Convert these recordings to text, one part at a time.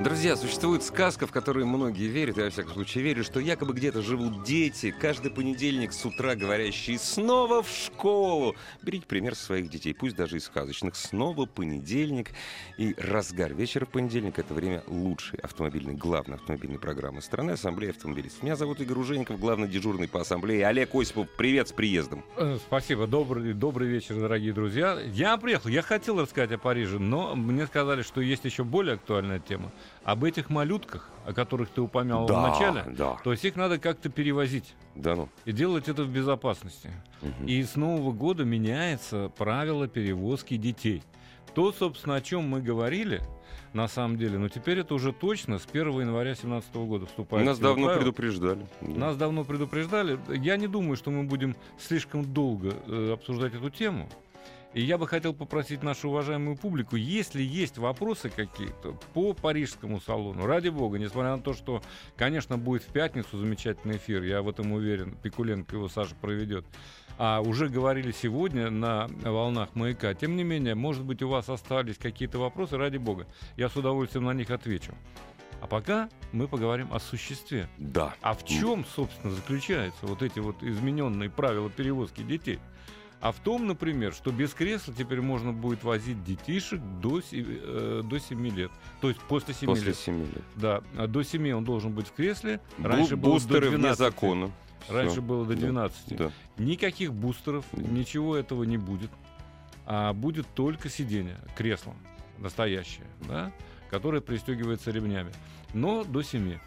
Друзья, существует сказка, в которую многие верят, я во всяком случае верю, что якобы где-то живут дети, каждый понедельник с утра говорящие «снова в школу». Берите пример своих детей, пусть даже и сказочных. Снова понедельник и разгар вечера в понедельник — это время лучшей автомобильной, главной автомобильной программы страны Ассамблея автомобилистов. Меня зовут Игорь Ужеников, главный дежурный по Ассамблее. Олег Осипов, привет с приездом. Э, Спасибо, добрый, добрый вечер, дорогие друзья. Я приехал, я хотел рассказать о Париже, но мне сказали, что есть еще более актуальная тема. Об этих малютках, о которых ты упомянул Да, в начале, да. то есть их надо как-то перевозить Да ну. и делать это в безопасности. Мгм. И с Нового года меняется правило перевозки детей. То, собственно, о чем мы говорили, на самом деле, но теперь это уже точно с 1 января 2017 года вступает. Нас давно правило. предупреждали. Да. Нас давно предупреждали. Я не думаю, что мы будем слишком долго э, обсуждать эту тему. И я бы хотел попросить нашу уважаемую публику, если есть вопросы какие-то по парижскому салону, ради бога, несмотря на то, что, конечно, будет в пятницу замечательный эфир, я в этом уверен, Пикуленко его Саша проведет, а уже говорили сегодня на волнах маяка. Тем не менее, может быть, у вас остались какие-то вопросы, ради бога, я с удовольствием на них отвечу. А пока мы поговорим о существе. Да. А в чем, собственно, заключаются вот эти вот измененные правила перевозки детей? А в том, например, что без кресла теперь можно будет возить детишек до, э, до 7 лет. То есть после 7 После лет. 7 лет. Да, а до 7 он должен быть в кресле. Бу- Раньше было до бустеры вне 12. закона. Раньше Всё. было до Да. 12. Да. Никаких бустеров, Да. ничего этого не будет. А будет только сиденье, кресло настоящее, да, которое пристегивается ремнями. Но до 7.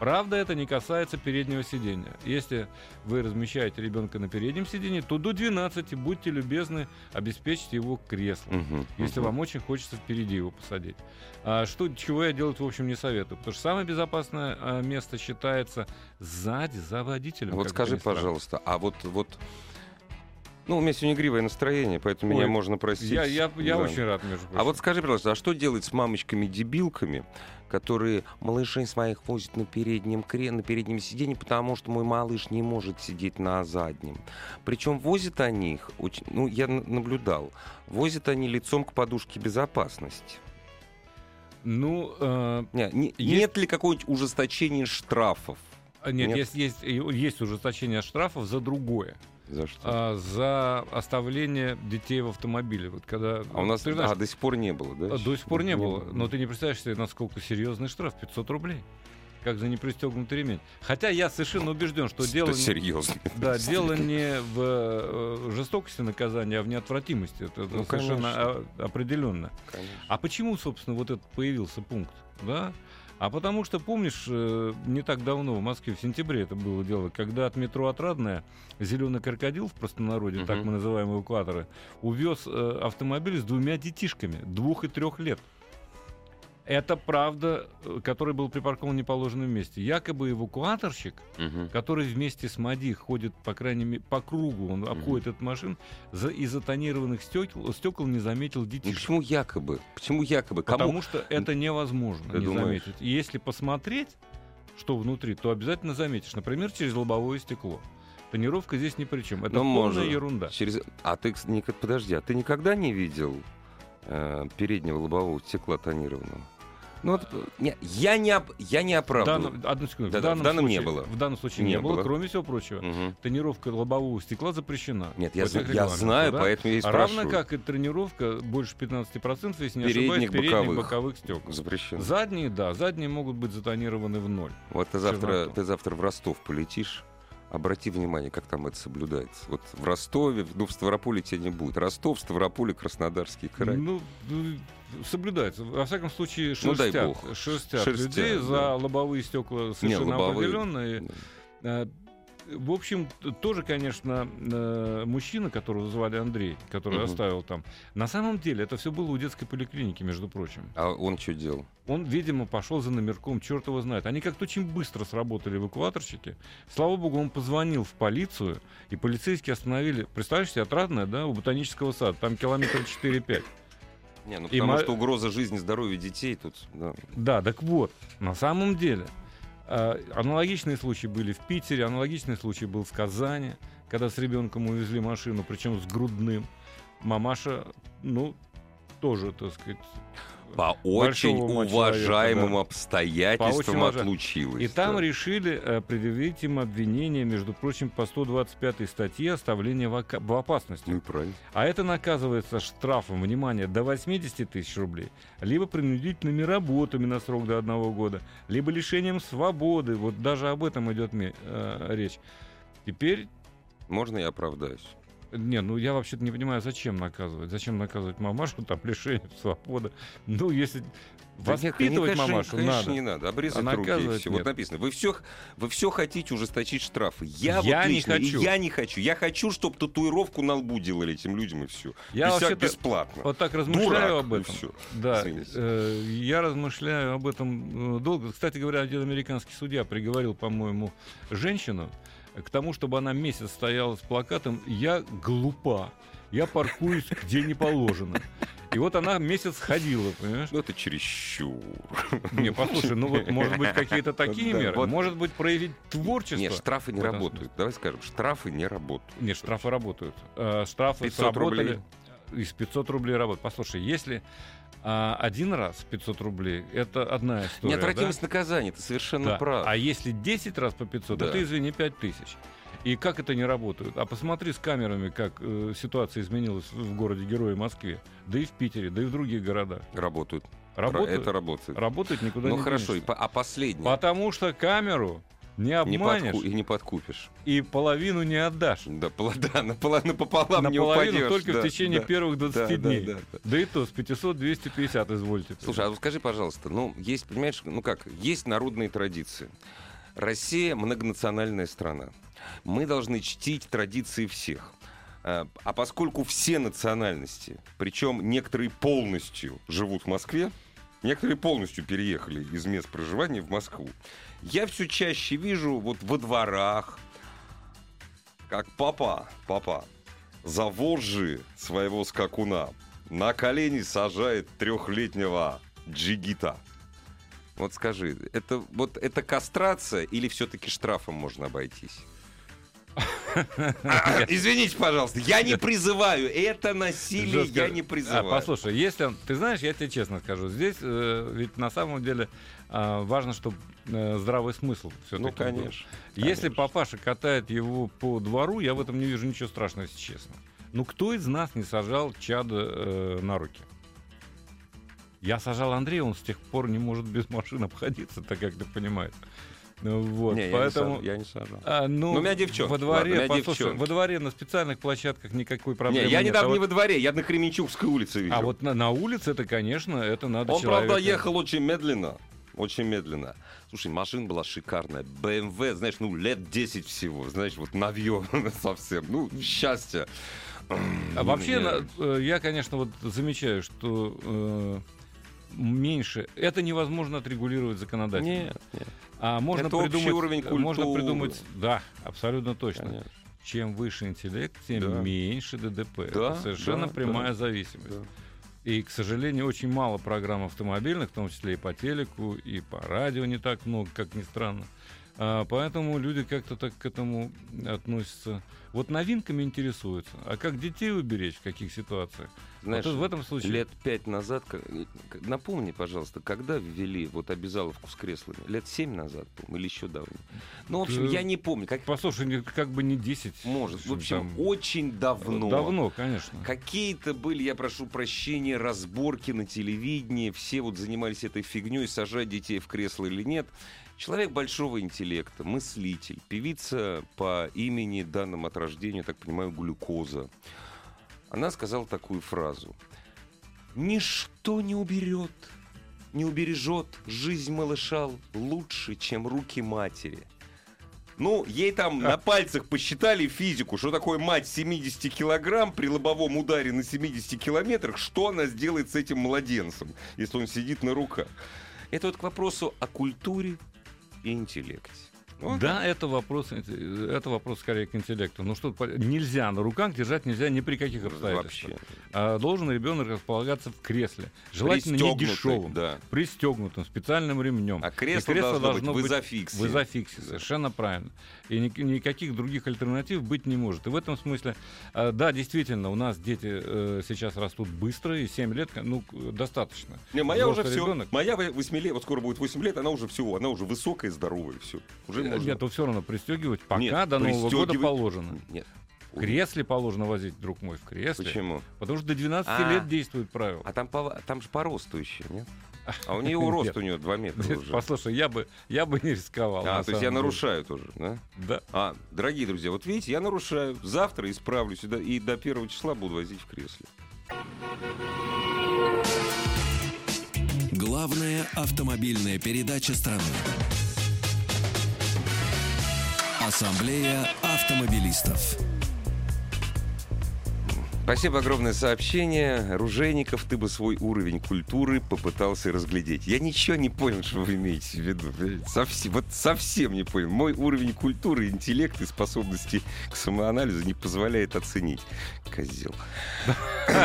Правда, это не касается переднего сиденья. Если вы размещаете ребенка на переднем сиденье, то до 12 будьте любезны обеспечить его креслом. Мгм, Если мгм. вам очень хочется впереди его посадить. А что, чего я делать, в общем, не советую. Потому что самое безопасное а, место считается сзади, за водителем. Вот скажи, пожалуйста, а вот, вот, ну, у меня сегодня игривое настроение, поэтому Ой, меня можно простить. Я, я, я Да. очень рад, между прочим. А вот скажи, пожалуйста, а что делать с мамочками-дебилками, которые малышей своих возят на переднем кре, на переднем сиденье, потому что мой малыш не может сидеть на заднем. Причем возят они их, очень, ну, я наблюдал, возят они лицом к подушке безопасности. Ну, э, Не- не- Есть- Нет ли какого-нибудь ужесточения штрафов? нет, Нет? Есть, есть, есть ужесточение штрафов за другое. За что? А, за оставление детей в автомобиле. Вот когда, А у нас ты знаешь, а, до сих пор не было, да? до сих пор не было. Но ты не представляешь себе, насколько серьезный штраф. 500 рублей. Как за непристегнутый ремень. Хотя я совершенно убежден, что Это дело... не- серьезно. Да, дело не в э, жестокости наказания, а в неотвратимости. Это, Ну, совершенно конечно. определенно. Конечно. А почему, собственно, вот этот появился пункт? Да? А потому что, помнишь, э, не так давно в Москве, в сентябре это было дело, когда от метро Отрадная зеленый крокодил в простонародье, так Мгм. мы называем эвакуаторы, увез э, автомобиль с двумя детишками, двух и трех лет. Это правда, э, который был припаркован в неположенном месте. Якобы эвакуаторщик, Мгм. который вместе с МАДИ ходит, по крайней мере, по кругу, он обходит этот машин, за, из-за тонированных стекол, стекол не заметил Ну, детишек. почему якобы? Почему якобы? Кому? Потому что это невозможно Ты не думаешь? заметить. И если посмотреть, что внутри, то обязательно заметишь. Например, через лобовое стекло. Тонировка здесь ни при чем. Это Ну, полная может. ерунда. Через... А ты, подожди, а ты никогда не видел э, переднего лобового стекла тонированного? Ну, вот, не, я, не оп- я не В оправдываю. данном, одну секунду. Да-да, в данном не случае, было. В данном случае Не не, было, было. кроме всего прочего. Мгм. Тонировка лобового стекла запрещена. Нет, я, я знаю, да? поэтому я и А Равно спрашиваю. как и тренировка больше 15%, если не Передних, ошибаюсь, передних боковых. боковых стекол. Запрещено. Задние, да, задние могут быть затонированы в ноль. Вот ты завтра, ты завтра в Ростов полетишь. Обрати внимание, как там это соблюдается. Вот в Ростове, ну, в Ставрополе тебя не будет. Ростов, Ставрополь, Краснодарский край. Ну, ну, соблюдается. Во всяком случае, Ну, дай шерстят, бог. шерстят, Шерстят, людей да. за лобовые стекла совершенно лобовые. определенно. И, э, в общем, тоже, конечно, э, мужчина, которого звали Андрей, который Мгм. оставил там. На самом деле это все было у детской поликлиники, между прочим. А он что делал? Он, видимо, пошел за номерком, черт его знает. Они как-то очень быстро сработали эвакуаторщики. Слава богу, он позвонил в полицию, и полицейские остановили. Представляешь себе, отрадное, да, у ботанического сада, там километр 4-5. Не, ну И потому мо- что угроза жизни, здоровья детей тут, да. Да, так вот, на самом деле, аналогичные случаи были в Питере, аналогичный случай был в Казани, когда с ребенком увезли машину, причем с грудным. Мамаша, ну, тоже, так сказать, По очень уважаемым человека, да. обстоятельствам очень отлучилась. И там да. решили э, предъявить им обвинение, между прочим, по 125 статье оставление в, ока- в опасности. Ну правильно. А это наказывается штрафом, внимание, до 80 тысяч рублей, либо принудительными работами на срок до одного года, либо лишением свободы. Вот даже об этом идет э, речь. Теперь, Можно я оправдаюсь? Не, ну я вообще-то не понимаю, зачем наказывать. Зачем наказывать мамашу, там, лишение свободы. Ну, если Да нет, воспитывать конечно, мамашу конечно, надо. не надо. Обрезать А руки и все. нет. Вот написано. Вы все, вы все хотите ужесточить штрафы. Я, Я вот не лично, и хочу. я не хочу. Я хочу, чтобы татуировку на лбу делали этим людям и все. Я вообще-то бесплатно. вот так размышляю Дурак, об и этом. всё. Да, э, я размышляю об этом э, долго. Кстати говоря, один американский судья приговорил, по-моему, женщину к тому, чтобы она месяц стояла с плакатом «Я глупа, я паркуюсь где не положено». И вот она месяц ходила, понимаешь? Ну, это чересчур. Не, послушай, ну вот, может быть, какие-то такие меры. вот. Может быть, проявить творчество. Нет, штрафы не работают. Давай скажем, штрафы не работают. Нет, штрафы работают. Э, Штрафы 500 сработали. рублей. Из 500 рублей работают. Послушай, если а, один раз 500 рублей, это одна история. Неотвратимость наказания, ты совершенно да? Да. прав. А если 10 раз по 500, Да. это, извини, 5000. И как это не работает? А посмотри с камерами, как э, ситуация изменилась в городе Герое Москве, да и в Питере, да и в других городах. Работают. Работают, Это работает. работают никуда Ну не хорошо, и по- а последний? Потому что камеру не Не обманешь подку- и не подкупишь. и половину не отдашь. Да, пола- да, наполовину, напополам не Наполовину упадешь. только да, в течение да. первых 20 Да, да, дней. да, да. Да и то с 500-250, извольте. Слушай, а скажи, пожалуйста, ну, есть, понимаешь, ну как, есть народные традиции. Россия многонациональная страна. Мы должны чтить традиции всех. А а поскольку все национальности, причем некоторые полностью живут в Москве, некоторые полностью переехали из мест проживания в Москву, я все чаще вижу вот во дворах, как папа, папа, за вожжи своего скакуна на колени сажает трехлетнего джигита. Вот скажи, это вот это кастрация или все-таки штрафом можно обойтись? А, Извините, пожалуйста, я не призываю. Это насилие я не А, призываю. послушай, если он- ты знаешь, я тебе честно скажу, здесь э, ведь на самом деле важно, чтобы здравый смысл все-таки. Ну, конечно. Если конечно. папаша катает его по двору, я в этом не вижу ничего страшного, если честно. Ну кто из нас не сажал чада э, на руки? Я сажал Андрея, он с тех пор не может без машин обходиться, так как ты понимаешь. Ну, вот, Не, я не поэтому... я не сажал. А, ну, Ну, у меня девчонки, Во дворе, ладно, послушай, девчонки. во дворе на специальных площадках никакой проблемы Не, я нет. недавно а не вот, во дворе, я на Кременчугской улице видел. а вот на, на улице это, конечно, это надо Он, человека... правда, ехал очень медленно. Очень медленно. Слушай, машина была шикарная. BMW, знаешь, ну, лет 10 всего. Знаешь, вот навье совсем. Ну, счастье. А вообще, на- э, я, конечно, вот замечаю, что э, меньше... Это невозможно отрегулировать законодательно. Нет, нет. А можно Это придумать... уровень Можно культуры. придумать... Да, абсолютно точно. Конечно. Чем выше интеллект, тем Да. меньше ДДП. Да, Это совершенно да, прямая да. зависимость. Да. И, к сожалению, очень мало программ автомобильных, в том числе и по телеку, и по радио не так много, как ни странно. А, поэтому люди как-то так к этому относятся. Вот новинками интересуются. А как детей уберечь, в каких ситуациях? Знаешь, вот в этом случае... лет пять назад, напомни, пожалуйста, когда ввели вот обязаловку с креслами? Лет семь назад, или еще давно? Ну, в общем, Да. я не помню, как Послушай, как бы не 10. может. В общем, там, очень давно. Давно, конечно. Какие-то были, я прошу прощения, разборки на телевидении, все вот занимались этой фигней, сажать детей в кресло или нет. Человек большого интеллекта, мыслитель, певица по имени, данным от рождения, так понимаю, глюкоза. Она сказала такую фразу. «Ничто не уберет, не убережет жизнь малыша лучше, чем руки матери». Ну, ей там на пальцах посчитали физику, что такое мать 70 килограмм при лобовом ударе на 70 километрах, что она сделает с этим младенцем, если он сидит на руках. Это вот к вопросу о культуре интеллекте. Вот. Да, это вопрос, это вопрос скорее к интеллекту. Ну что, нельзя на руках держать нельзя ни при каких обстоятельствах. Вообще. А должен ребенок располагаться в кресле. Желательно не дешевым, Да. пристегнутым специальным ремнем. А кресло, должно, быть в изофиксе. в изофиксе, Да. совершенно правильно. И ни- никаких других альтернатив быть не может. И в этом смысле, э, да, действительно, у нас дети э, сейчас растут быстро, и 7 лет, ну, достаточно. Не, моя уже Взрослый все. ребенок- Моя 8 лет, вот скоро будет 8 лет, она уже все, она уже высокая, здоровая, все. Уже можно. Нет, то все равно пристегивать пока Нет, до Нового года положено. Нет. В кресле положено возить, друг мой, в кресле. Почему? Потому что до 12 А. лет действует правило. А там, по, там же по росту еще, нет? А у нее рост Нет. у нее 2 метра уже. Послушай, я бы, я бы не рисковал. А, на то есть я деле. нарушаю тоже, да? Да. А, дорогие друзья, вот видите, я нарушаю. Завтра исправлюсь и до, и до первого числа буду возить в кресле. Главная автомобильная передача страны. Ассамблея автомобилистов. Спасибо огромное сообщение. Ружейников, ты бы свой уровень культуры попытался разглядеть. Я ничего не понял, что вы имеете в виду. Совсем, вот совсем не понял. Мой уровень культуры, интеллекта и способности к самоанализу не позволяет оценить. Козел.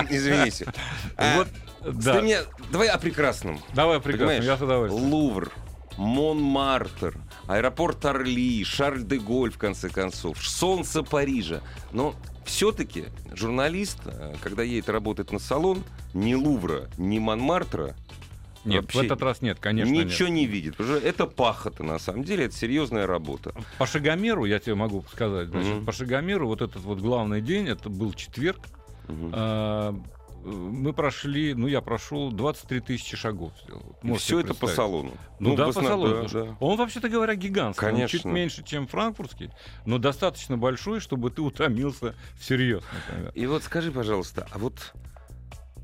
Извините. А, Вот, Ты да. мне- Давай о прекрасном. Давай прекрасно, Понимаешь? я с удовольствием. Лувр, Монмартр, аэропорт Орли, Шарль-де-Голь, в конце концов, солнце Парижа. Но все-таки журналист, э, когда едет работать на салон, ни Лувра, ни Монмартра Нет, вообще в этот раз нет, конечно ничего нет. не видит. Потому что это пахота, на самом деле, это серьезная работа. По Шагомеру, я тебе могу сказать, значит, Мгм. по Шагомеру вот этот вот главный день, это был четверг, э, мы прошли, ну я прошел 23 тысячи шагов. все это по салону. Ну, да, в по салону. да, да. Он, вообще-то говоря, гигантский. Он чуть Конечно. меньше, чем франкфуртский, но достаточно большой, чтобы ты утомился всерьез. например. И вот скажи, пожалуйста, а вот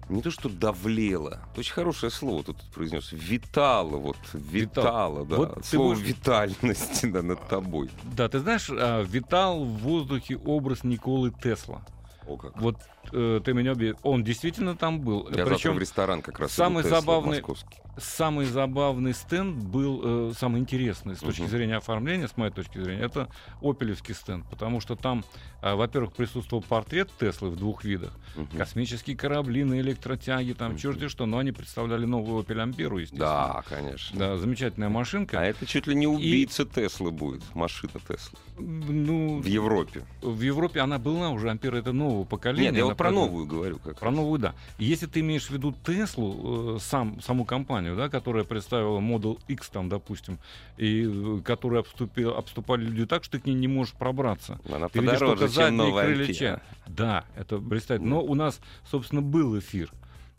не то, что давлело, очень хорошее слово тут произнес, витало, вот, витало, да, Вот слово будешь- витальности да, над тобой. Да, ты знаешь, а, витал в воздухе образ Николы Тесла. О, как. Вот э, ты меня убедил. Он действительно там был. Я Причем в ресторан как раз самый Тесла забавный- московский. самый забавный стенд был, э, самый интересный с точки Мгм. зрения оформления, с моей точки зрения, это опелевский стенд. Потому что там, во-первых, присутствовал портрет Теслы в двух видах. Мгм. Космические корабли на электротяге, там Мгм. черти что. Но они представляли новую Opel Амперу, естественно. Да, конечно. Да, замечательная машинка. А это чуть ли не убийца Теслы будет, машина Теслы. Ну, В Европе. в Европе она была уже, Ампера это нового поколения. Нет, я вот про новую говорю. Как Про раз. новую, да. И Если ты имеешь в виду Теслу, э, сам, саму компанию, да, которая представила Model X, там, допустим, и э, которую обступил, обступали люди так, что ты к ней не можешь пробраться. Она Ты видишь только задние крылья. Да, это блистательно. Но у нас, собственно, был эфир.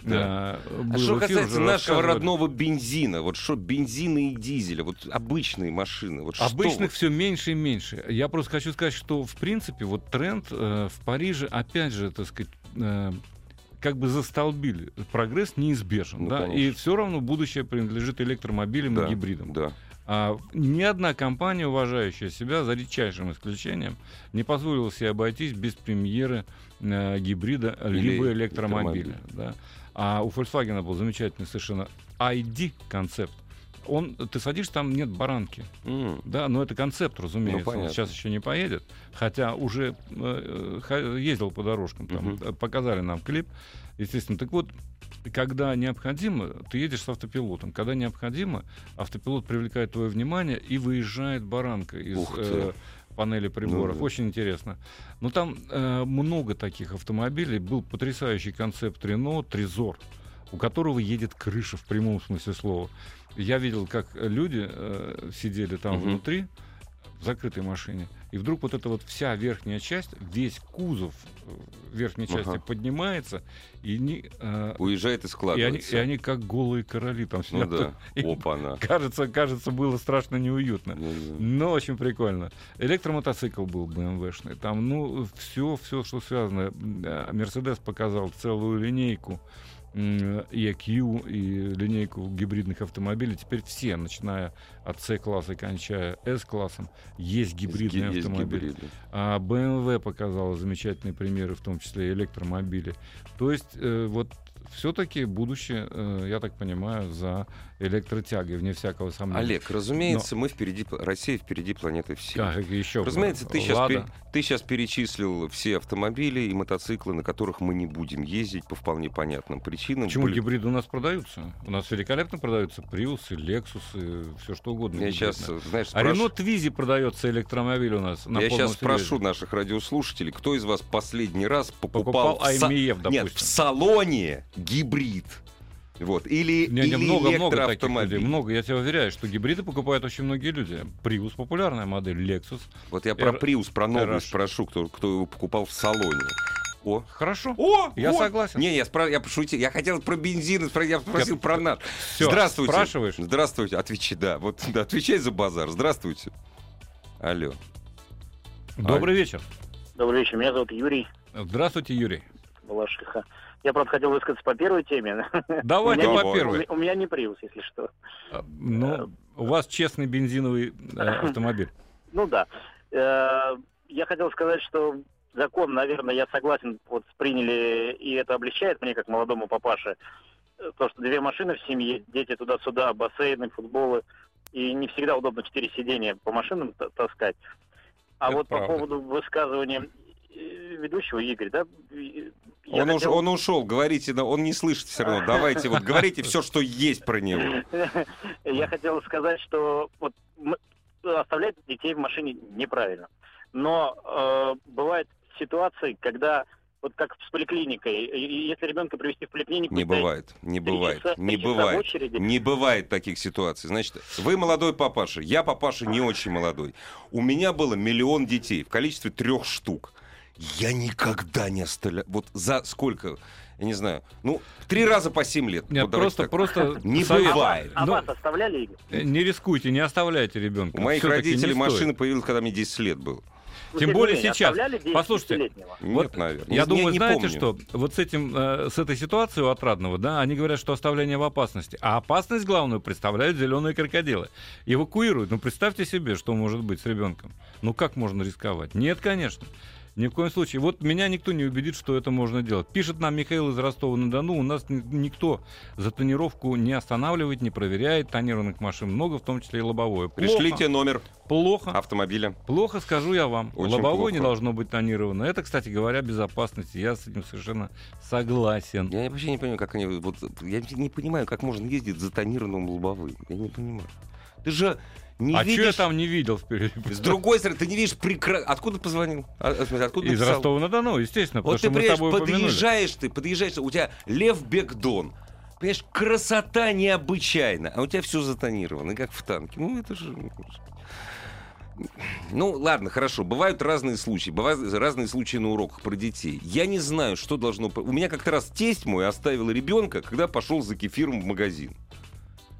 Да. Э, А был что касается нашего родного бензина, вот что бензина и дизеля, вот обычные машины, вот что Обычных вот? все меньше и меньше. Я просто хочу сказать, что в принципе вот тренд э, в Париже опять же, так сказать, э, как бы застолбили. Прогресс неизбежен, Ну, да, конечно. и все равно будущее принадлежит электромобилям Да, и гибридам. Да. А ни одна компания, уважающая себя, за редчайшим исключением, не позволила себе обойтись без премьеры э, гибрида Или либо электромобиля. электромобиля. Да. А у Volkswagen был замечательный совершенно ID-концепт. Он, ты садишься, там нет баранки. М. Да, но это концепт, разумеется. Ну, понятно. Он сейчас еще не поедет. Хотя уже э, ха- ездил по дорожкам, там, э, показали нам клип. Естественно, так вот, когда необходимо, ты едешь с автопилотом. Когда необходимо, автопилот привлекает твое внимание и выезжает баранка из э, панели приборов. Ну да. Очень интересно. Но там э, много таких автомобилей. Был потрясающий концепт Рено Трезор, у которого едет крыша в прямом смысле слова. Я видел, как люди э, сидели там Мгм. внутри в закрытой машине, и вдруг вот эта вот вся верхняя часть, весь кузов э, верхней части Ага. поднимается, и они, э, Уезжает и и они, складывается. и они как голые короли там Ну сидят. да. И Опа-на. Кажется, кажется, было страшно неуютно. Ну да. Но очень прикольно. Электромотоцикл был BMW-шный. Там, ну, все, все, что связано. Мерседес показал целую линейку EQ и линейку гибридных автомобилей. Теперь все, начиная от C-класса и кончая S-классом, есть гибридные Есть автомобили. гибриды. А BMW показала замечательные примеры, в том числе и электромобили. То есть э, вот все-таки будущее, э, я так понимаю, за электротягой, вне всякого сомнения. Олег, разумеется, мы впереди, Россия впереди планеты всей. Как еще? Разумеется, ты сейчас, Лада. ты сейчас перечислил все автомобили и мотоциклы, на которых мы не будем ездить по вполне понятным причинам. Почему Были- гибриды у нас продаются? У нас великолепно продаются Приусы, Лексусы, все что угодно. Я сейчас, знаешь, А спрошу- Рено Твизи продается электромобиль у нас на я сейчас спрошу наших радиослушателей, кто из вас последний раз покупал, Покупал в са- IMEF, допустим. Нет, в салоне гибрид. Вот. Или, Не, не, или много, много таких электроавтомобиль. людей. Много, я тебе уверяю, что гибриды покупают очень многие люди. Приус популярная модель, Lexus. Вот я про Р- Приус, про новую RH. спрошу, кто, кто его покупал в салоне. О, Хорошо. О, Я вот. согласен. Не, я, спра- я пошутил. Я хотел про бензин, я спросил про наш. Всё, Здравствуйте. спрашиваешь? Здравствуйте. Отвечай, да. Вот, да, отвечай за базар. Здравствуйте. Алло. Добрый вечер. Добрый вечер, меня зовут Юрий Здравствуйте, Юрий. Балашиха. Я, правда, хотел высказаться по первой теме. Давайте по первой. у меня- не приус, если что. А, Ну, у вас честный бензиновый э, автомобиль. Ну да. Э, Я хотел сказать, что закон, наверное, я согласен, вот приняли, и это облегчает мне, как молодому папаше, э, то, что две машины в семье, дети туда-сюда, бассейны, футболы, и не всегда удобно четыре сидения по машинам та- таскать. А Это вот правда. по поводу высказывания э, ведущего Игоря, да, я Он, уж- хотел- он ушел, говорите, но он не слышит все равно. Давайте, вот говорите все, что есть про него. Я хотел сказать, что вот оставлять детей в машине неправильно. Но э, бывают ситуации, когда вот как с поликлиникой, если ребенка привести в поликлинику, Не бывает, не бывает, часа- не бывает. Не бывает таких ситуаций. Значит, вы молодой папаша, я папаша не очень молодой. У меня было миллион детей в количестве трех штук. Я никогда не оставлял. Вот за сколько? Я не знаю. Ну, три раза по семь лет. Нет, Вот просто, просто Не бывает. А Ну, вас оставляли, Не рискуйте, не оставляйте ребенка. У моих родителей машина появилась, когда мне 10 лет было. Тем тем не более менее, сейчас. Послушайте, 10-летнего? Нет, Вот наверное. Я Не- думаю, не знаете помню. что? Вот с этим, э, с этой ситуацией у Отрадного, да, они говорят, что оставление в опасности. А опасность главную представляют зеленые крокодилы. Эвакуируют. Ну, представьте себе, что может быть с ребенком. Ну, как можно рисковать? Нет, конечно. Ни в коем случае. Вот меня никто не убедит, что это можно делать. Пишет нам Михаил из Ростова-на-Дону. У нас ни- никто за тонировку не останавливает, не проверяет. Тонированных машин много, в том числе и лобовое. Плохо. Пришлите номер Плохо. автомобиля. Плохо, скажу я вам. Очень Лобовое не плохо. должно быть тонировано. Это, кстати говоря, безопасность. Я с этим совершенно согласен. Я вообще не понимаю, как они... Вот, я не понимаю, как можно ездить за тонированным лобовым. Я не понимаю. Ты же не а что видишь... я там не видел впереди? С другой стороны, ты не видишь прекрасно... Откуда позвонил? А, смысле, откуда Из? Ростова-на-Дону, естественно, Вот ты что приезжаешь, подъезжаешь ты, подъезжаешь, у тебя Лев Бекдон. Понимаешь, красота необычайна, а у тебя все затонировано, как в танке. Ну, это же... Ну, ладно, хорошо. Бывают разные случаи. Бывают разные случаи на уроках про детей. Я не знаю, что должно... У меня как-то раз тесть мой оставил ребенка, когда пошел за кефиром в магазин.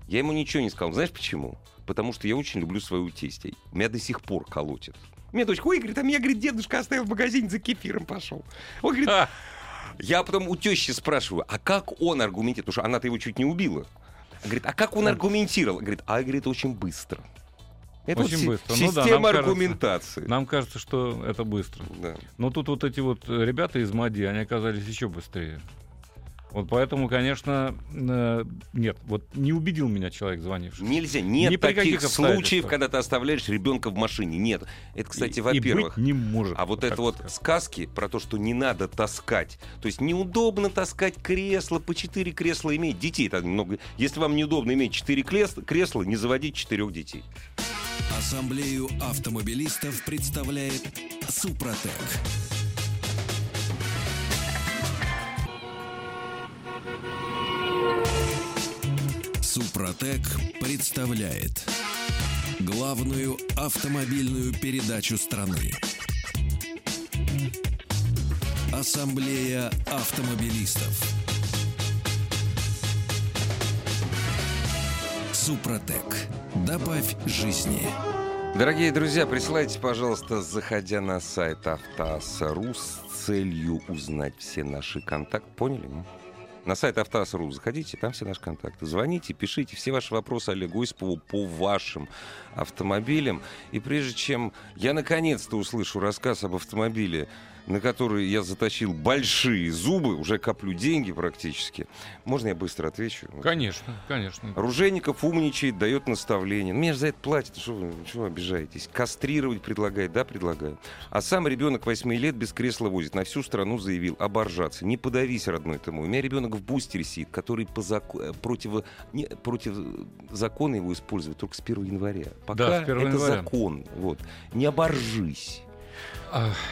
Я ему ничего не сказал. Знаешь почему? Потому что я очень люблю своего тестя. Меня до сих пор колотит. Мне дочка, ой, говорит, а меня, говорит, дедушка оставил в магазине, за кефиром пошел. Он говорит, Ха, я потом у тещи спрашиваю, а как он аргументирует? Потому что она-то его чуть не убила. Говорит, а как он аргументировал? Говорит, а говорит, очень быстро. Это Очень вот быстро. Ну да, система нам кажется. аргументации. Нам кажется, что это быстро. Да. Но тут вот эти вот ребята из МАДИ, они оказались еще быстрее. Вот поэтому, конечно, э, нет, вот не убедил меня человек, звонивший. Нельзя, нет Ни при таких каких случаев, когда ты оставляешь ребенка в машине. Нет. Это, кстати, И- во-первых. И быть не может. А вот это вот сказать. сказки про то, что не надо таскать. То есть неудобно таскать кресло, по четыре кресла иметь. Детей там много. Если вам неудобно иметь четыре кресла, кресла не заводить четырех детей. Ассамблею автомобилистов представляет Супротек. Супротек представляет главную автомобильную передачу страны. Ассамблея автомобилистов. Супротек. Добавь жизни. Дорогие друзья, присылайте, пожалуйста, заходя на сайт Автоаса.ру с целью узнать все наши контакты. Поняли? ну? На сайт Автоаз.ру заходите, там все наши контакты. Звоните, пишите все ваши вопросы Олегу Осипову по вашим автомобилям. И прежде чем я наконец-то услышу рассказ об автомобиле, на который я затащил большие зубы, уже коплю деньги практически. Можно я быстро отвечу? Конечно, конечно. Ружейников умничает, дает наставление. Меня же за это платят, что вы, чего обижаетесь? Кастрировать предлагает, да, предлагаю. А сам ребенок 8 лет без кресла возит, на всю страну заявил, оборжаться. Не подавись, родной ты мой. У меня ребенок в бустере сидит, который по заку... против... Не, против закона его используют только с 1 января. Пока Да, с 1 это января. закон. Вот. Не оборжись.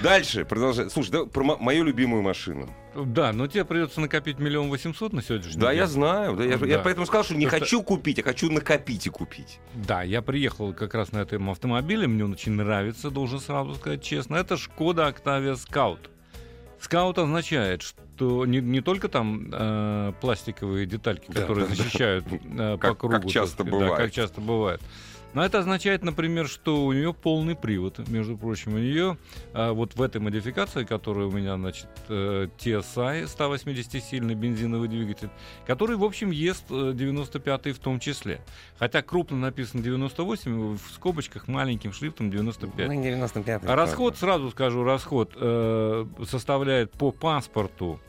Дальше, продолжай. Слушай, да, про мо- мою любимую машину. Да, но тебе придется накопить миллион восемьсот на сегодняшний Да, день. я знаю. Да, я, Да. я поэтому сказал, что не Потому хочу купить, а хочу накопить и купить. Да, я приехал как раз на этом автомобиле, мне он очень нравится, должен сразу сказать честно. Это Шкода Octavia Scout. Скаут означает, что не, не только там э, пластиковые детальки, Да, которые да, да. защищают э, по Как- кругу. как часто сказать, да, бывает. как часто бывает. Но это означает, например, что у нее полный привод, между прочим. У нее а, вот в этой модификации, которая у меня, значит, э, TSI 180-сильный бензиновый двигатель, который, в общем, ест э, 95-й в том числе. Хотя крупно написано 98, в скобочках маленьким шрифтом 95. Ну, 95 А расход, сразу скажу, расход э, составляет по паспорту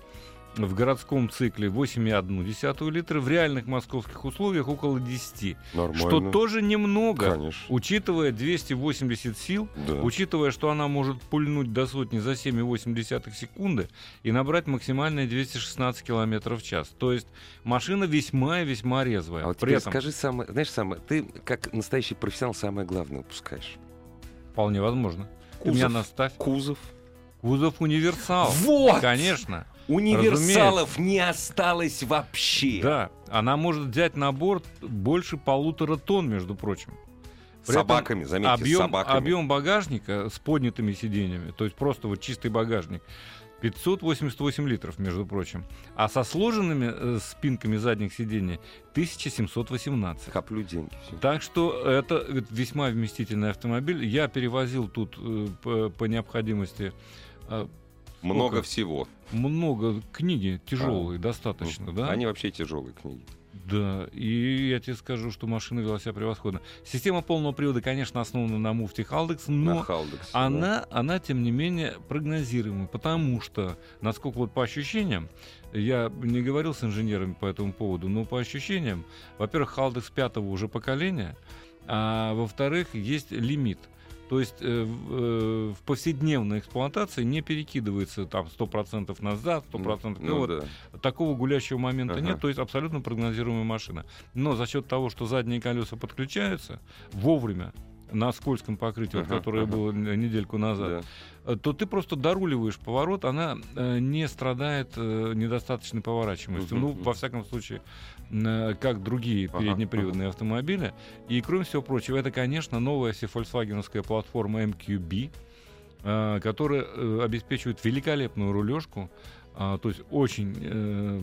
в городском цикле 8,1 литра, в реальных московских условиях около 10. Нормально. Что тоже немного, Конечно. учитывая 280 сил, Да. учитывая, что она может пульнуть до сотни за 7,8 секунды и набрать максимальные 216 км в час. То есть машина весьма и весьма резвая. А вот При этом скажи самое, знаешь, самое, ты как настоящий профессионал самое главное упускаешь. вполне возможно. Ты Кузов. меня наставь. Кузов. Кузов универсал. Вот! Конечно. Универсалов не осталось вообще. Да, она может взять на борт больше полутора тонн, между прочим. При собаками, заметьте, Объем, собаками. объем багажника с поднятыми сиденьями, то есть просто вот чистый багажник, 588 литров, между прочим. А со сложенными э, спинками задних сидений 1718. Коплю деньги. всё. Так что это весьма вместительный автомобиль. Я перевозил тут э, по, по необходимости э, Много сколько? всего. много книги тяжелые, достаточно, да? Они вообще тяжелые книги. Да, и я тебе скажу, что машина вела себя превосходно. Система полного привода, конечно, основана на муфте Халдекс, но На Халдексе. она, она, тем не менее, прогнозируема, потому что, насколько вот по ощущениям, я не говорил с инженерами по этому поводу, но по ощущениям, во-первых, Халдекс пятого уже поколения, а во-вторых, есть лимит. То есть э, в, э, в повседневной эксплуатации не перекидывается там 100% назад, 100% Ну, вперед да. такого гулящего момента Ага. нет, то есть абсолютно прогнозируемая машина. Но за счет того, что задние колеса подключаются вовремя на скользком покрытии, вот Ага, которое ага. было недельку назад, Да. э, то ты просто доруливаешь поворот, она э, не страдает э, недостаточной поворачиваемостью. Мгм, Ну, мгм. во всяком случае, м, как другие Ага, переднеприводные автомобили. И кроме всего прочего, это, конечно, новая volkswagen платформа MQB, э, которая э, обеспечивает великолепную рулежку. А, то есть очень, э,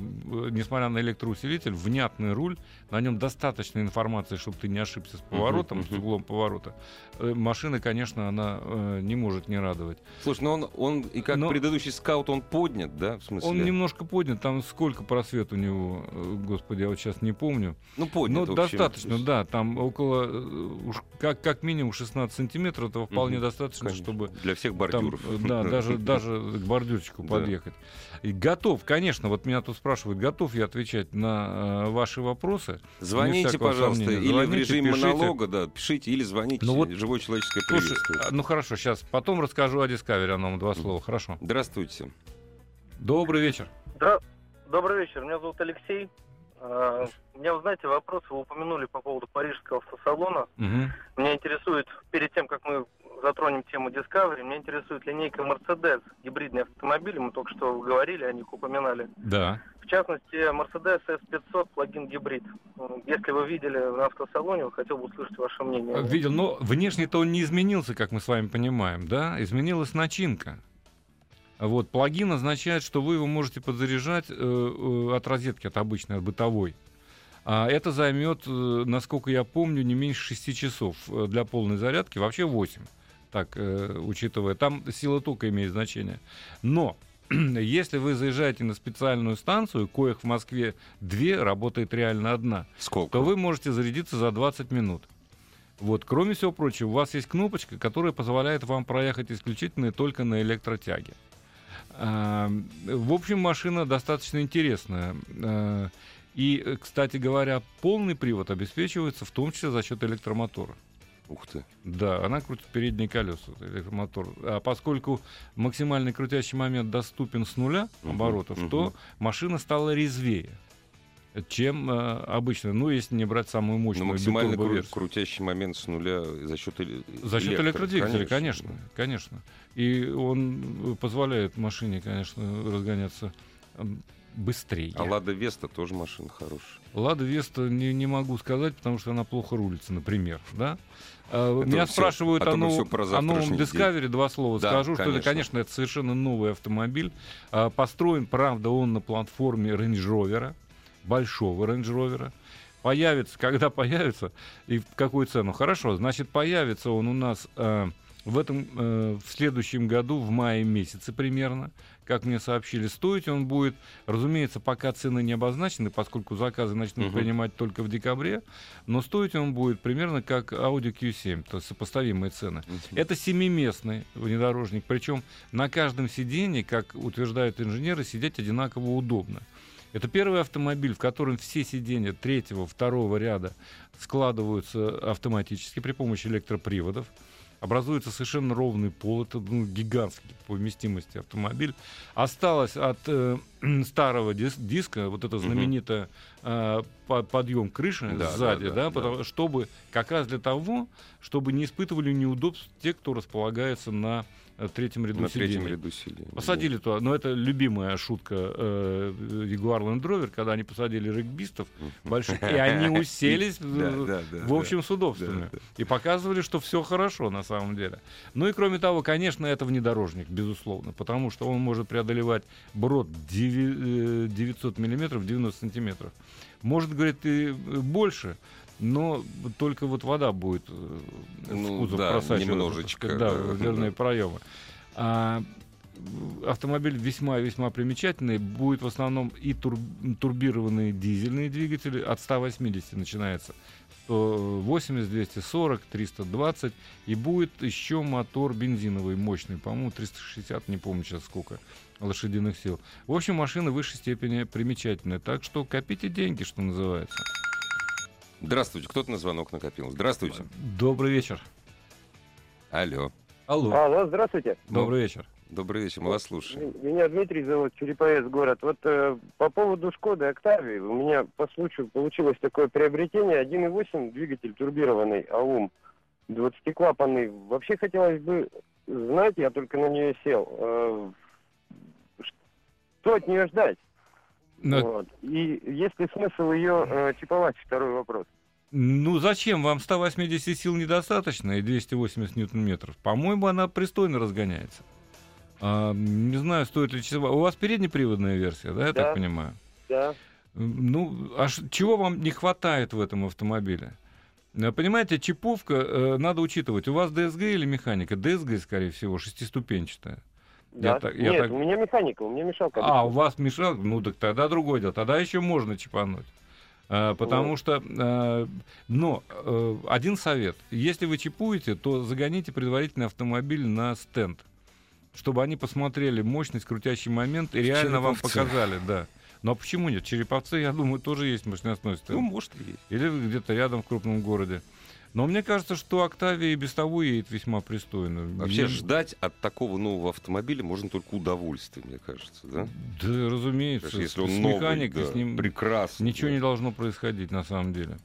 несмотря на электроусилитель, внятный руль, на нем достаточно информации, чтобы ты не ошибся с поворотом, с мгм. углом поворота. Э, машина, конечно, она э, не может не радовать. Слушай, ну он, он и как Но- предыдущий скаут, он поднят, да, в смысле? Он немножко поднят, там сколько просвет у него, э, господи, я вот сейчас не помню. Ну, поднят, Ну, в общем. достаточно, да, там около, э, уж как, как минимум 16 сантиметров, этого вполне Мгм, достаточно, Конечно. чтобы Для всех там, бордюров. э, да, даже, даже к бордюрчику подъехать. И готов, конечно, вот меня тут спрашивают, готов я отвечать на э, ваши вопросы. Звоните, пожалуйста, сомнения. или в Звоните, режиме пишите. монолога, да, пишите, или звоните. Ну вот- Живое человеческое приветствие. а, ну хорошо, сейчас потом расскажу о Discovery, о новом два слова, хорошо. Здравствуйте. Добрый вечер. Да, добрый вечер. Меня зовут Алексей. А, У меня, вы знаете, вопрос вы упомянули по поводу парижского автосалона. Мгм. Меня интересует, перед тем, как мы затронем тему Discovery, меня интересует линейка Mercedes, гибридные автомобили. Мы только что говорили, о них упоминали. Да. В частности, Mercedes S500 плагин гибрид. Если вы видели на автосалоне, хотел бы услышать ваше мнение. Видел, но внешне-то он не изменился, как мы с вами понимаем, да? Изменилась начинка. Вот, плагин означает, что вы его можете подзаряжать э, э, от розетки, от обычной, от бытовой. А это займет, э, насколько я помню, не меньше 6 часов э, для полной зарядки, вообще 8. Так, э, учитывая, там сила тока имеет значение. Но если вы заезжаете на специальную станцию, коих в Москве две, работает реально одна, Сколько? то вы можете зарядиться за 20 минут. Вот, кроме всего прочего, у вас есть кнопочка, которая позволяет вам проехать исключительно и только на электротяге. А, В общем, машина достаточно интересная. А, И, кстати говоря, полный привод обеспечивается в том числе за счет электромотора. Ух ты. Да, она крутит передние колеса, электромотор. А поскольку максимальный крутящий момент доступен с нуля Мгм, оборотов, то мгм. машина стала резвее, чем э, обычно. Ну, если не брать самую Но мощную максимально кру- крутящий момент с нуля за счет эле- За счет электро- электродвигателя, конечно, конечно. И он э, позволяет машине, конечно, разгоняться быстрее. А Лада Веста тоже машина хорошая. Лада Веста не, не могу сказать, потому что она плохо рулится, например. Да? А, Это Меня всё- спрашивают а о, нов- о новом день. Discovery. Два слова Да, скажу, что это, конечно. конечно, это совершенно новый автомобиль. А, Построен, правда, он на платформе Range Rover, большого Range Rover. Появится, когда появится, и в какую цену? Хорошо, значит, появится он у нас э, в этом, э, в следующем году, в мае месяце примерно, как мне сообщили. Стоить он будет, разумеется, пока цены не обозначены, поскольку заказы начнут Мгм. принимать только в декабре, но стоить он будет примерно как Audi Q7, то есть сопоставимые цены. Это семиместный внедорожник, причем на каждом сиденье, как утверждают инженеры, сидеть одинаково удобно. Это первый автомобиль, в котором все сиденья третьего, второго ряда складываются автоматически при помощи электроприводов. Образуется совершенно ровный пол. Это ну, гигантский по вместимости автомобиль. Осталось от э, старого дис- диска вот это Мгм. знаменитое э, по- подъем крыши Да, сзади, да, да, да, да. потому- чтобы как раз для того, чтобы не испытывали неудобств те, кто располагается на э, третьем ряду На третьем сидений. ряду сидений. Посадили туда, но это любимая шутка э, Jaguar Land Rover, когда они посадили регбистов больших, и они уселись в- Да, да, да, общем с да, удобствами. да. И показывали, что все хорошо на самом деле. Ну и кроме того, конечно, это внедорожник, безусловно, потому что он может преодолевать брод деви- э, 900 миллиметров, 90 сантиметров. Может, говорит, и больше, но только вот вода будет э, в Ну, кузов да, просачиваться, немножечко, да, да, в дверные проемы. А, автомобиль весьма весьма примечательный. Будет в основном и тур- турбированные дизельные двигатели. От 180 начинается. 180, 240, 320. И будет еще мотор бензиновый мощный. По-моему, 360, не помню сейчас сколько лошадиных сил. В общем, машина в высшей степени примечательная. Так что копите деньги, что называется. Здравствуйте, кто-то на звонок накопил. Здравствуйте. Добрый вечер. Алло. Алло. Алло, здравствуйте. Добрый вечер. Добрый вечер, мы вас слушаем. Меня Дмитрий зовут, Череповец город. Вот э, по поводу Шкоды Октавии, у меня по случаю получилось такое приобретение. 1.8 двигатель турбированный АУМ, 20-клапанный. Вообще хотелось бы знать, я только на нее сел, э, что от нее ждать? Но- Вот. И есть ли смысл ее э, чиповать? Второй вопрос. Ну зачем? Вам 180 сил недостаточно и 280 ньютон-метров? По-моему, она пристойно разгоняется. А, не знаю, стоит ли часовая. У вас переднеприводная версия, да, я Да. так понимаю? Да. Ну, а чего вам не хватает в этом автомобиле? Э, Понимаете, чиповка э, надо учитывать. У вас ДСГ или механика? ДСГ, скорее всего, шестиступенчатая. Я да. так- я Нет, так- у меня механика, у меня мешалка. А, у вас мешал? Ну, так тогда другое дело. Тогда еще можно чипануть. А, потому что, э, но э, один совет. Если вы чипуете, то загоните предварительно автомобиль на стенд, чтобы они посмотрели мощность, крутящий момент и реально вам показали, да. Но почему нет? Череповцы, я думаю, тоже есть мощностной стенд. Ну, может, и есть. Или где-то рядом в крупном городе. Но мне кажется, что Октавия и без того едет весьма пристойно. Вообще Я- ждать от такого нового автомобиля можно только удовольствие, мне кажется, да? Да, разумеется. С- если он с механикой, да, с ним прекрасно. Ничего да. не должно происходить на самом деле.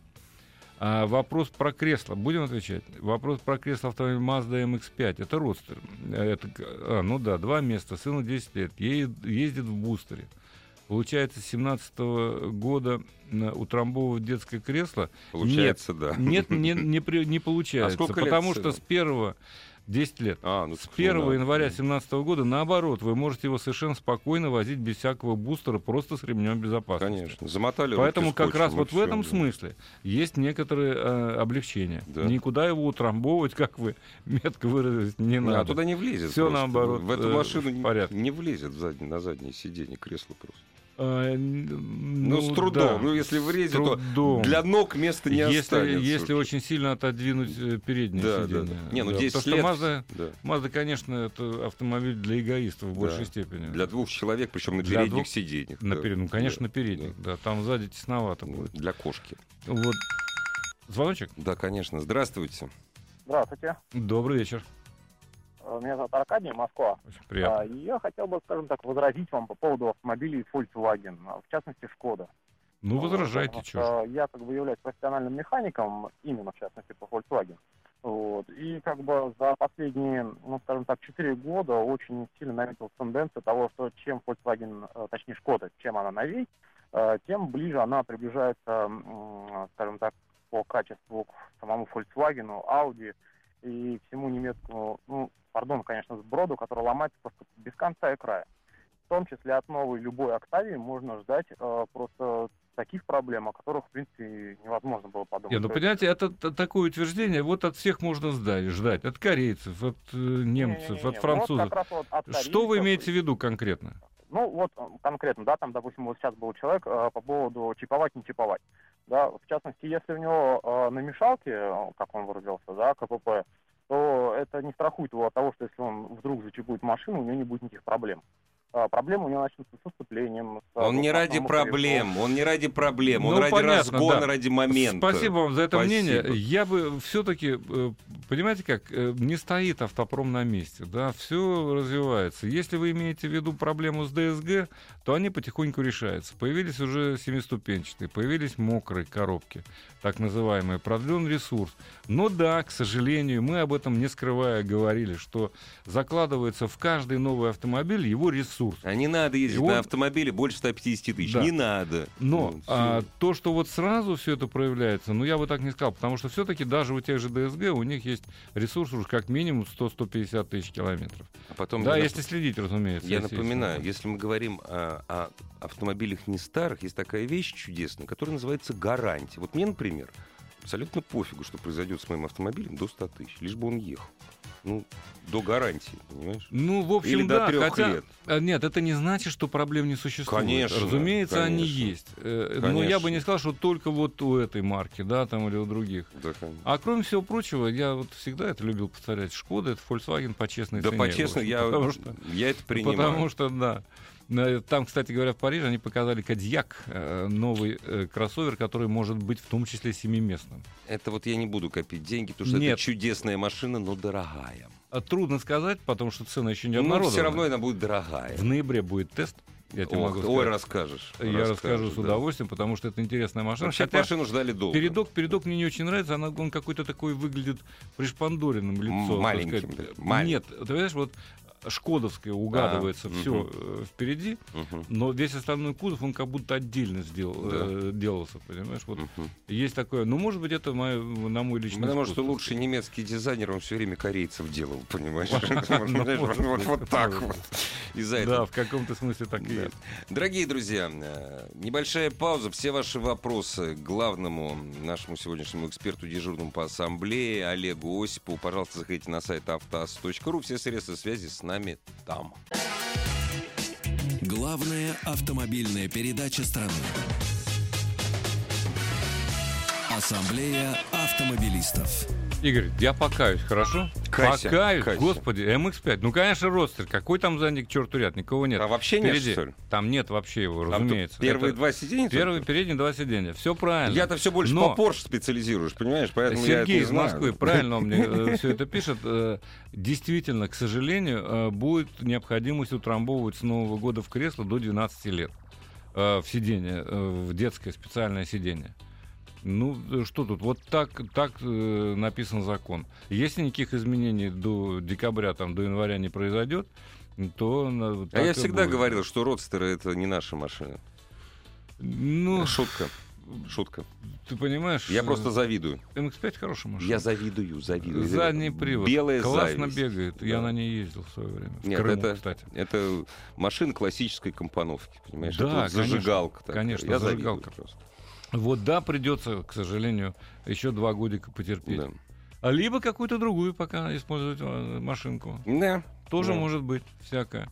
А, вопрос про кресло. Будем отвечать? Вопрос про кресло автомобиля Mazda MX-5. Это родстер. Это, к- а, ну да, два места. Сыну 10 лет. Е- ездит в бустере. Получается, с 17 года на- утрамбовывать детское кресло Получается, да. нет, не, не, при- не получается. А сколько лет потому сыну? что с первого 10 лет. А, ну, С так, 1 ну да. января 2017 года, наоборот, вы можете его совершенно спокойно возить без всякого бустера, просто с ремнем безопасности. Конечно. Замотали Поэтому руки как скотчем, раз вот в этом да. смысле есть некоторые э, облегчения. Да. Никуда его утрамбовывать, как вы метко выразились, не А надо. туда не влезет. Просто. наоборот, В эту э, машину в не- порядке. не влезет в заднее- на заднее сиденье кресло просто. Э, н- Ну, с да, трудом. Ну, если влезет, с то для ног места не если, останется. если очень сильно отодвинуть э, переднее Да, да, сиденье. да. Не, ну Да, 10 потому лет. что Mazda, да. Mazda, конечно, это автомобиль для эгоистов в Да. большей степени. Для двух человек, причем на Для передних двух- сиденьях. На да. перед- ну, конечно, Да, на передних, да. Там сзади тесновато да. будет. Для кошки. Вот. Звоночек? Да, конечно. Здравствуйте. Здравствуйте. Добрый вечер. Э, Меня зовут Аркадий, Москва. Очень приятно. А, Я хотел бы, скажем так, возразить вам по поводу автомобилей Volkswagen, а, в частности, Шкода. ну, возражайте, потому что Я как бы являюсь профессиональным механиком, именно в частности по Volkswagen. Вот. И как бы за последние, ну, скажем так, 4 года очень сильно наметилась тенденция того, что чем Volkswagen, э, точнее Шкода, чем она новей, э, тем ближе она приближается, скажем так, по качеству к самому Volkswagen, Audi и всему немецкому, ну, пардон, конечно, сброду, который ломается просто без конца и края. В том числе от новой любой Октавии можно ждать э, просто таких проблем, о которых, в принципе, невозможно было подумать. Не, ну, понимаете, это такое утверждение вот от всех можно сдать, ждать. От корейцев, от э, немцев, не-не-не-не, от вот французов. как раз вот от Что вы корейцев- имеете в виду конкретно? Ну, вот конкретно, да, там, допустим, вот сейчас был человек э, по поводу чиповать, не чиповать. Да, в частности, если у него э, на мешалке, э, как он выразился, да, КПП, то это не страхует его от того, что если он вдруг зачипует машину, у него не будет никаких проблем. А, проблемы у него начнутся с выступлением. с, Он не э, ради проблем, он не ради проблем, он Ну, ради понятно, разгона, да. ради момента. Спасибо вам за это Спасибо. мнение. Я бы все-таки, понимаете как, э, не стоит автопром на месте, да, все развивается. Если вы имеете в виду проблему с ДСГ, то они потихоньку решаются. Появились уже семиступенчатые, появились мокрые коробки, так называемые, продлен ресурс. Но да, к сожалению, мы об этом не скрывая говорили, что закладывается в каждый новый автомобиль его ресурс. А не надо ездить он- на автомобиле больше 150 тысяч. Да. Не надо. Но Ну, а, то, что вот сразу все это проявляется, ну я бы так не сказал, потому что все-таки даже у тех же ДСГ у них есть ресурс уж как минимум 100-150 тысяч километров. А потом да, я если следить, разумеется. Я напоминаю, если мы говорим о, о автомобилях не старых, есть такая вещь чудесная, которая называется гарантия. Вот мне, например, абсолютно пофигу, что произойдет с моим автомобилем до 100 тысяч, лишь бы он ехал. Ну, до гарантии, понимаешь? Ну, в общем, Или до да, трех хотя... лет. А, Нет, это не значит, что проблем не существует. Конечно, Разумеется, они конечно. есть. Э, Но я бы Конечно. не сказал, что только вот у этой марки, да, там или у других. Да, конечно. А кроме всего прочего, я вот всегда это любил повторять. Шкода это Volkswagen по честной Да, цене. по-честно, в общем, я, потому что я это принимаю. Потому что, да. Э, Там, кстати говоря, в Париже они показали Кадьяк, э, новый э, кроссовер, который может быть в том числе семиместным. Это вот я не буду копить деньги, потому что Нет. это чудесная машина, но дорогая. А Трудно сказать, потому что цена еще не Но обнародована. все равно она будет дорогая. В ноябре будет тест, я тебе Ох, могу ой, сказать. расскажешь. Я расскажу расскажешь, с да. удовольствием, потому что это интересная машина. Вообще, Хотя машину ждали долго. передок, передок мне не очень нравится, она, он какой-то такой выглядит пришпандоренным лицом. маленьким, да, маленьким. Нет, ты понимаешь, вот шкодовское угадывается Да, все мгм. впереди, Мгм, но весь остальной кузов, он как будто отдельно сделал, Да. э, делался, понимаешь? Вот мгм. есть такое. Ну, может быть, это мое, на мой личный Потому вкус, что лучший немецкий дизайнер, он все время корейцев делал, понимаешь? Ну, Вот так вот. Из-за Да, этого. в каком-то смысле так и Да. есть. Дорогие друзья, э, небольшая пауза. Все ваши вопросы главному нашему сегодняшнему эксперту дежурному по ассамблее Олегу Осипову. Пожалуйста, заходите на сайт автоаз.ру. Все средства связи с нами там. Главная автомобильная передача страны. Ассамблея автомобилистов. Игорь, я покаюсь, хорошо? Кайся, покаюсь, кайся. господи, MX-5. Ну, конечно, родстер. Какой там задник, к черту ряд? Никого нет. А вообще нет, Впереди. что ли? Там нет вообще его, Там разумеется. первые Это два сиденья? только? Первые, передние два сиденья. Все правильно. Я-то все больше Но- по Porsche специализируешь, понимаешь? Поэтому Сергей из. Москвы правильно он мне все это пишет. Э, Действительно, к сожалению, э, будет необходимость утрамбовывать с Нового года в кресло до 12 лет э, в сиденье, э, в детское специальное сиденье. Ну, э, что тут? Вот так, так э, написан закон. Если никаких изменений до декабря, там, до января не произойдет, то... А я всегда будет. говорил, что родстеры это не наша машина. Ну, Шутка. Шутка. ты понимаешь... Я э, просто завидую. MX-5 хорошая машина. Я завидую, завидую. Задний привод. Белая Классно зависть. бегает. Я Да. на ней ездил в свое время. В Нет, Крыму, это- кстати. Это машина классической компоновки, понимаешь? Да, Это вот конечно. зажигалка. такая. Конечно, Я зажигалка. просто. Вот да, придется, к сожалению, еще два годика потерпеть. Да. А либо какую-то другую пока использовать э, машинку. Да. Тоже Да. может быть всякое.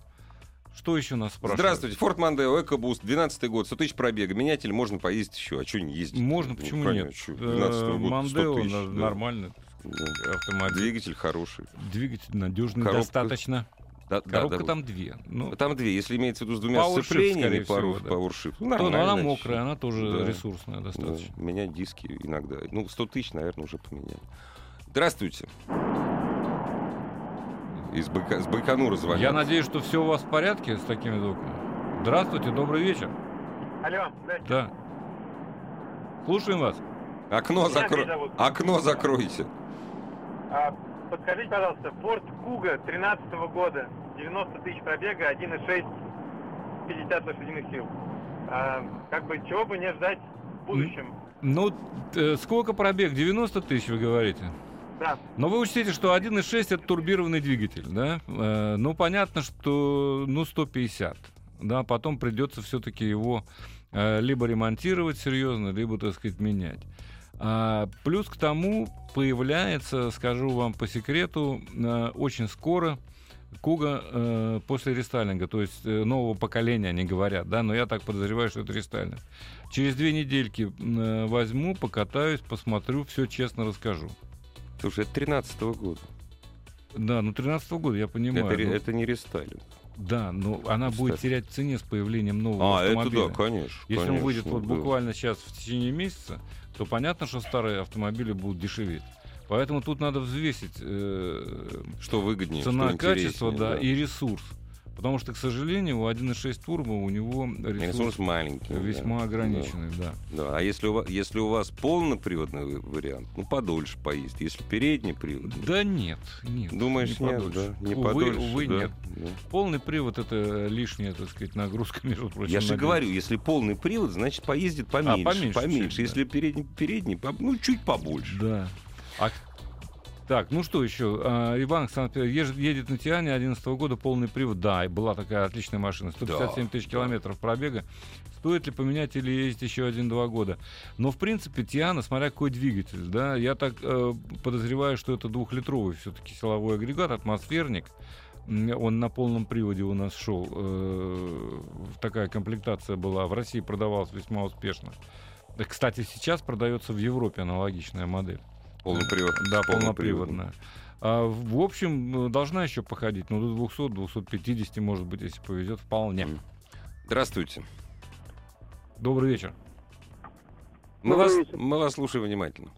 Что еще нас спрашивают? Здравствуйте, Форд Мондео, Экобуст, 12 год, 100 тысяч пробега. Менятель можно поездить еще, а что не ездить? Можно, Ну, почему конечно, нет? чё, Э, 12 года, 100 Мондео тысяч, нормальный Да. автомобиль. Двигатель хороший. Двигатель надежный, Коробка. достаточно. Да, да, Коробка да. там две. Ну, Там две, если имеется в виду с двумя Power shift, сцеплениями, скорее всего, да. PowerShift, ну, то- но нормально, она значит. мокрая, она тоже Да. ресурсная Да, достаточно. меня диски иногда. Ну, 100 тысяч, наверное, уже поменяли. Здравствуйте. Из Байка- с Байконура звонят. Я надеюсь, что все у вас в порядке с такими звуками. Здравствуйте, добрый вечер. Алло, здрасте. Да. Слушаем вас. Окно, закро... Окно закройте. А, подскажите, пожалуйста, Ford Kuga 13 года, 90 тысяч пробега, 1.6, 50 лошадиных сил. А, как бы чего бы не ждать в будущем? Ну, э, сколько пробег? 90 тысяч, вы говорите? Да. Но вы учтите, что 1.6 это турбированный двигатель, да? Э, ну, понятно, что, ну, 150. Да, потом придется все-таки его э, либо ремонтировать серьезно, либо, так сказать, менять. А, плюс к тому появляется, скажу вам по секрету, э, очень скоро Куга э, после рестайлинга, то есть э, нового поколения, они говорят, да, но я так подозреваю, что это рестайлинг. Через две недельки э, возьму, покатаюсь, посмотрю, все честно расскажу. Слушай, это 13 года. Да, ну 13 года, я понимаю. это, ну, это не рестайлинг. Да, но она будет Кстати. терять в цене с появлением нового А, это автомобиля. да, конечно. Если он конечно, выйдет вот да. буквально сейчас в течение месяца, то понятно, что старые автомобили будут дешеветь. Поэтому тут надо взвесить э, Что выгоднее, цена, что качество, интереснее, да, и ресурс. Потому что, к сожалению, у 1.6 турбо у него ресурс Ресурс маленький. да. весьма ограниченный, да. Да, а если у вас, если у вас полноприводный вариант, ну подольше поездит. Если передний привод, Да нет, нет. думаешь, не нет, подольше. да, не увы, подольше, увы, да, нет. да. Полный привод это лишняя, так сказать, нагрузка, между прочим. Я же говорю, если полный привод, значит поездит поменьше, поменьше поменьше. чуть, да. Если передний, передний, по- ну чуть побольше. Да. А- Так, ну что еще? А, Иван едет на Тиане 11 года, полный привод. Да, была такая отличная машина. 157 тысяч километров пробега. Стоит ли поменять или ездить еще один-два года? Но, в принципе, Тиана, смотря какой двигатель, да, я так э, подозреваю, что это двухлитровый все-таки силовой агрегат, атмосферник. Он на полном приводе у нас шел. Э, такая комплектация была. В России продавалась весьма успешно. Да, Кстати, сейчас продается в Европе аналогичная модель. Полный привод. Да, полноприводная. А, в общем, э, должна еще походить, но до 200-250, может быть, если повезет, вполне. Здравствуйте. Добрый вечер. Мы Добрый вас, вечер. мы вас слушаем внимательно.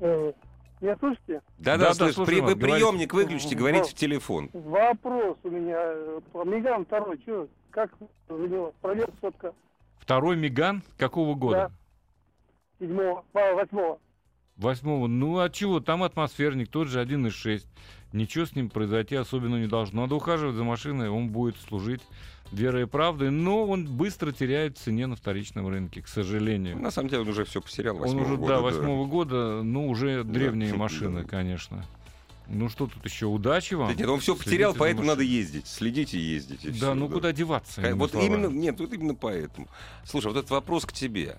Э, Меня слышите? Да, Да-да, да, слыш, слушаем при- вы приемник выключите, Говорите. в телефон. Вопрос у меня э, по Меган второй. Чё, как за него? Пробег сотка Второй Меган какого года? седьмого, а, восьмого. Восьмого. Ну а чего? Там атмосферник, тот же 1.6. Ничего с ним произойти особенно не должно. Надо ухаживать за машиной, он будет служить верой и правдой, но он быстро теряет в цене на вторичном рынке, к сожалению. На самом деле он уже все потерял. Он уже, года, да, восьмого года, ну, уже Да, древние да. машины, конечно. Ну, что тут еще? Удачи вам. Да нет, он все Следите потерял, поэтому надо ездить. Следите и ездите. Да, всё, ну куда деваться? Вот словами? именно, нет, вот именно поэтому. Слушай, вот этот вопрос к тебе,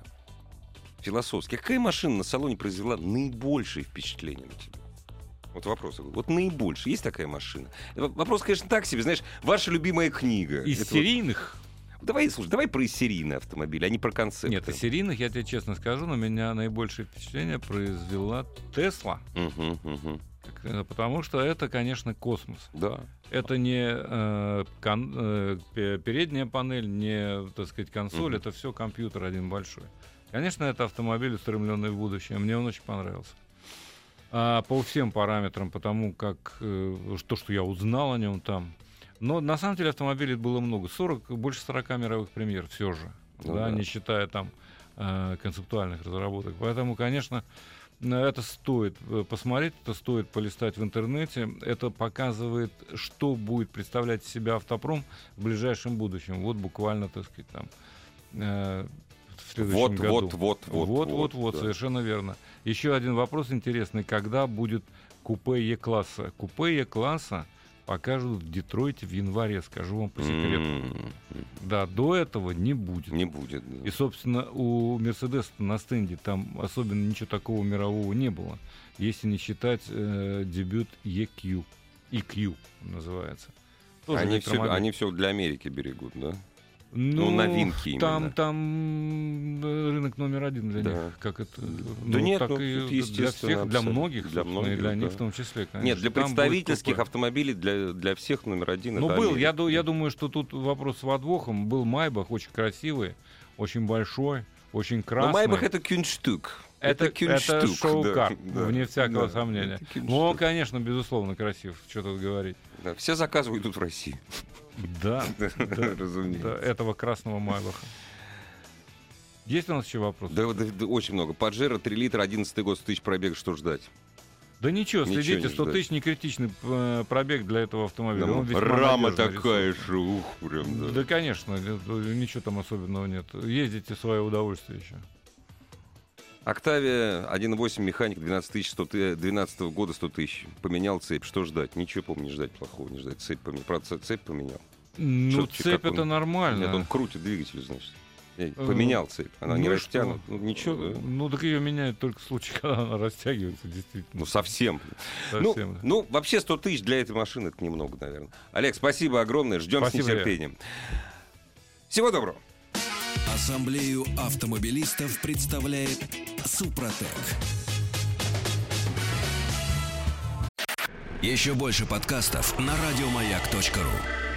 философский. Какая машина на салоне произвела наибольшее впечатление на тебя? Вот вопрос. Вот наибольшее. Есть такая машина? Э, Вопрос, конечно, так себе. Знаешь, ваша любимая книга. Из Это вот- серийных? Давай, слушай, давай про серийные автомобили, а не про концепты. Нет, из серийных, я тебе честно скажу, на меня наибольшее впечатление произвела Тесла. Э, Потому что это, конечно, космос. Да. Это не э, кон- э, пе- передняя панель, не, так сказать, консоль, Мгм. это все компьютер один большой. Конечно, это автомобиль, устремленный в будущее. Мне он очень понравился. А, по всем параметрам, потому как э, то, что я узнал о нем там. Но на самом деле автомобилей было много. 40, больше 40 мировых премьер все же. Ну да, да. не считая там э, концептуальных разработок. Поэтому, конечно, на это стоит э, посмотреть, это стоит полистать в интернете. Это показывает, что будет представлять себя автопром в ближайшем будущем. Вот буквально, так сказать, там э, в следующем Вот, году. вот, вот, вот, вот, вот, вот, да. совершенно верно. Еще один вопрос интересный. Когда будет купе Е-класса? Купе Е-класса покажут в Детройте в январе, скажу вам по секрету. М, Да, до этого не будет. Не будет. да. И, собственно, у Мерседеса на стенде там особенно ничего такого мирового не было, если не считать э, дебют EQ. EQ называется. Тоже Они все, они все для Америки берегут, да? Ну, новинки Там, именно. там э, рынок номер один для Да. них. Как это? Да нет, так ну, и для всех, для многих, Для собственно, и многих, для них да. в том числе, конечно. Нет, для Там представительских автомобилей, для, для всех номер один Ну, это был. Я, Америка. я думаю, что тут вопрос с подвохом. Был Майбах, очень красивый, очень большой, очень Но красный. Майбах это кюнштук. Это, это, кюнштук, шоу-кар, да, вне всякого да, сомнения. это. Ну, он, конечно, безусловно, красив, что тут говорить. Да, все заказы идут в России. Да, разумеется. этого красного Майбаха. Есть у нас еще вопрос? Да, да, да, очень много. Паджеро 3 литра, 11 год, 100 тысяч пробег, что ждать? Да ничего, Ничего следите, не 100 ждать. тысяч не критичный э, пробег для этого автомобиля. Да, Он весьма Рама такая же, ух, прям, да. Да, конечно, это- ничего там особенного нет. Ездите в свое удовольствие еще. Октавия 1.8 механик 12 тысяч, 100 ты- 12 года 100 тысяч. Поменял цепь. Что ждать? Ничего, по не ждать плохого, не ждать. Цепь поменял. Правда, цепь поменял. Ну, Чё- цепь как он- это нормально. Нет, он крутит двигатель, значит. Эй, Э, Поменял цепь. Она не ну и растянута. Ну, ничего, да. Ну, так ее меняют только в случае, когда она растягивается, действительно. Ну, совсем. совсем. Ну, ну, вообще 100 тысяч для этой машины это немного, наверное. Олег, спасибо огромное. Ждем с нетерпением. Всего доброго. Ассамблею автомобилистов представляет Супротек. Еще больше подкастов на радиомаяк.ру.